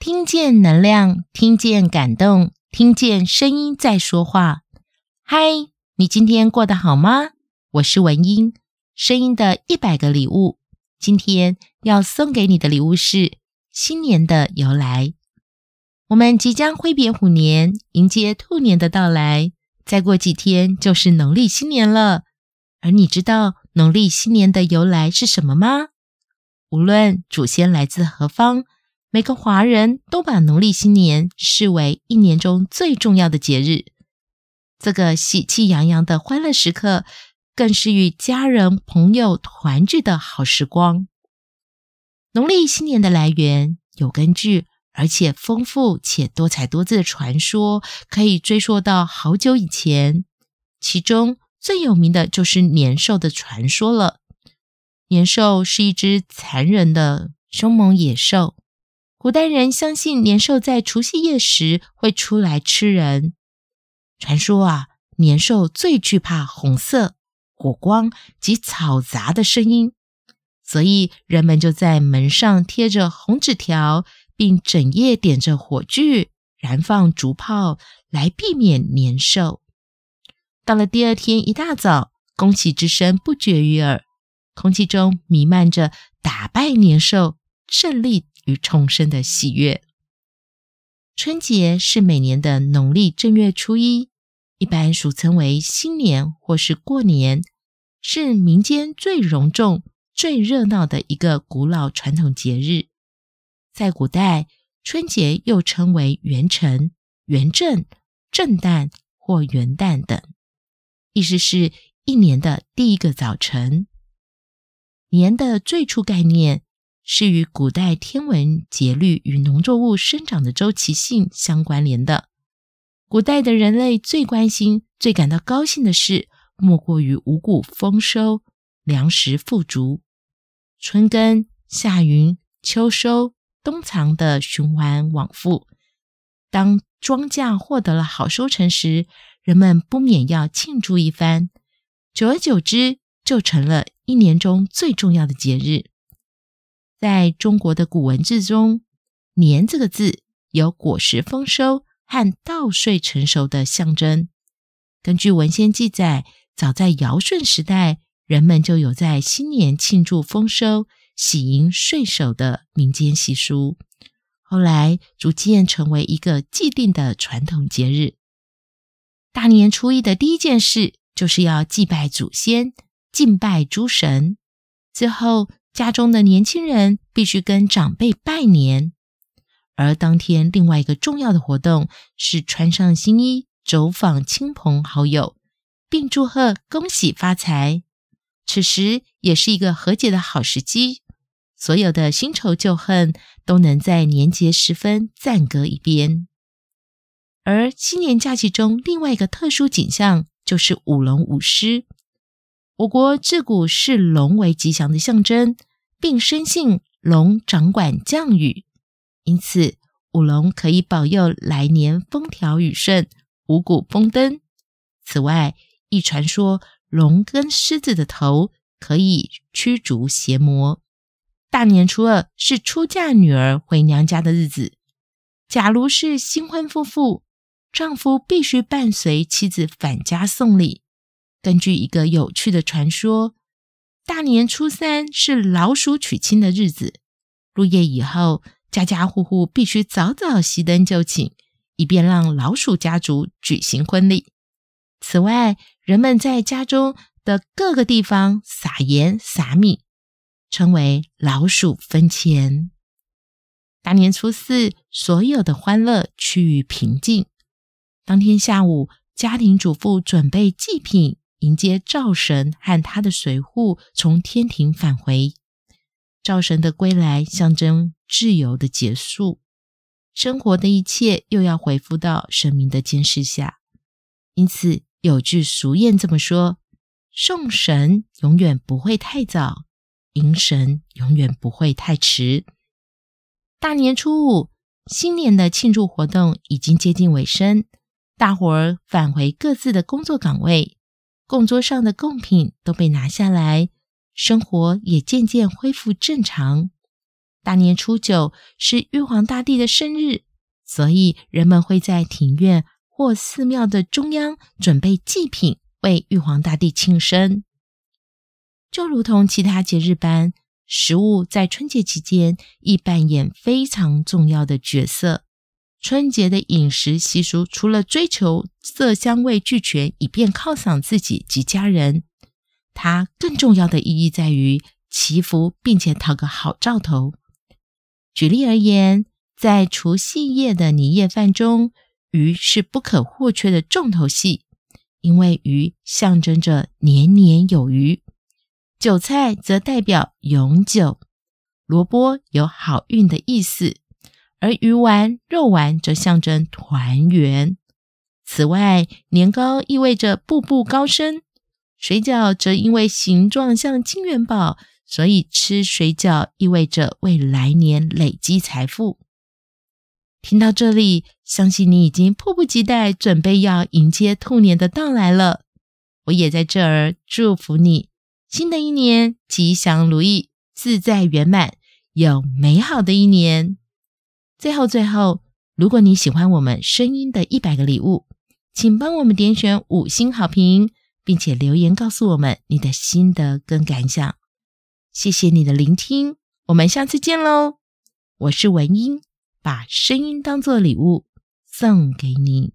听见能量，听见感动，听见声音在说话。嗨，你今天过得好吗？我是文英，声音的一百个礼物。今天要送给你的礼物是新年的由来。我们即将挥别虎年，迎接兔年的到来。再过几天就是农历新年了。而你知道农历新年的由来是什么吗？无论祖先来自何方，每个华人都把农历新年视为一年中最重要的节日。这个喜气洋洋的欢乐时刻，更是与家人朋友团聚的好时光。农历新年的来源有根据，而且丰富且多彩多姿的传说，可以追溯到好久以前。其中最有名的就是年兽的传说了。年兽是一只残忍的凶猛野兽，古代人相信年兽在除夕夜时会出来吃人。传说啊，年兽最惧怕红色。火光及嘈杂的声音，所以人们就在门上贴着红纸条，并整夜点着火炬，燃放竹炮，来避免年兽。到了第二天一大早，恭喜之声不绝于耳，空气中弥漫着打败年兽、胜利与重生的喜悦。春节是每年的农历正月初一。一般俗称为新年或是过年，是民间最隆重、最热闹的一个古老传统节日。在古代，春节又称为元辰、元正、正旦或元旦等，意思是一年的第一个早晨。年的最初概念是与古代天文节律与农作物生长的周期性相关联的。古代的人类最关心、最感到高兴的事，莫过于五谷丰收、粮食富足、春耕、夏耘、秋收、冬藏的循环往复。当庄稼获得了好收成时，人们不免要庆祝一番。久而久之，就成了一年中最重要的节日。在中国的古文字中，“年”这个字有果实丰收。和稻穗成熟的象征。根据文献记载，早在尧舜时代，人们就有在新年庆祝丰收、喜迎岁首的民间习俗。后来逐渐成为一个既定的传统节日。大年初一的第一件事，就是要祭拜祖先、敬拜诸神。之后，家中的年轻人必须跟长辈拜年。而当天，另外一个重要的活动是穿上新衣，走访亲朋好友，并祝贺恭喜发财。此时也是一个和解的好时机，所有的新仇旧恨都能在年节时分暂搁一边。而新年假期中，另外一个特殊景象就是舞龙舞狮。我国自古视龙为吉祥的象征，并深信龙掌管降雨。因此，舞龙可以保佑来年风调雨顺、五谷丰登。此外，亦传说龙跟狮子的头可以驱逐邪魔。大年初二是出嫁女儿回娘家的日子。假如是新婚夫妇，丈夫必须伴随妻子返家送礼。根据一个有趣的传说，大年初三是老鼠娶亲的日子。入夜以后，家家户户必须早早熄灯就寝，以便让老鼠家族举行婚礼。此外，人们在家中的各个地方撒盐撒米，称为老鼠分钱。大年初四，所有的欢乐趋于平静。当天下午，家庭主妇准备祭品，迎接灶神和他的随扈从天庭返回。灶神的归来，象征自由的结束，生活的一切又要恢复到神明的监视下。因此，有句俗谚这么说：“送神永远不会太早，迎神永远不会太迟。”大年初五，新年的庆祝活动已经接近尾声，大伙儿返回各自的工作岗位，供桌上的贡品都被拿下来。生活也渐渐恢复正常。大年初九是玉皇大帝的生日，所以人们会在庭院或寺庙的中央准备祭品，为玉皇大帝庆生。就如同其他节日般，食物在春节期间亦扮演非常重要的角色。春节的饮食习俗，除了追求色香味俱全，以便犒赏自己及家人，它更重要的意义在于祈福，并且讨个好兆头。举例而言，在除夕夜的年夜饭中，鱼是不可或缺的重头戏，因为鱼象征着年年有余；韭菜则代表永久，萝卜有好运的意思。而鱼丸、肉丸则象征团圆。此外，年糕意味着步步高升，水饺则因为形状像金元宝，所以吃水饺意味着为来年累积财富。听到这里，相信你已经迫不及待准备要迎接兔年的到来了。我也在这儿祝福你，新的一年吉祥如意、自在圆满，有美好的一年。最后，最后，如果你喜欢我们声音的一百个礼物，请帮我们点选五星好评，并且留言告诉我们你的心得跟感想。谢谢你的聆听，我们下次见喽！我是文英，把声音当作礼物送给你。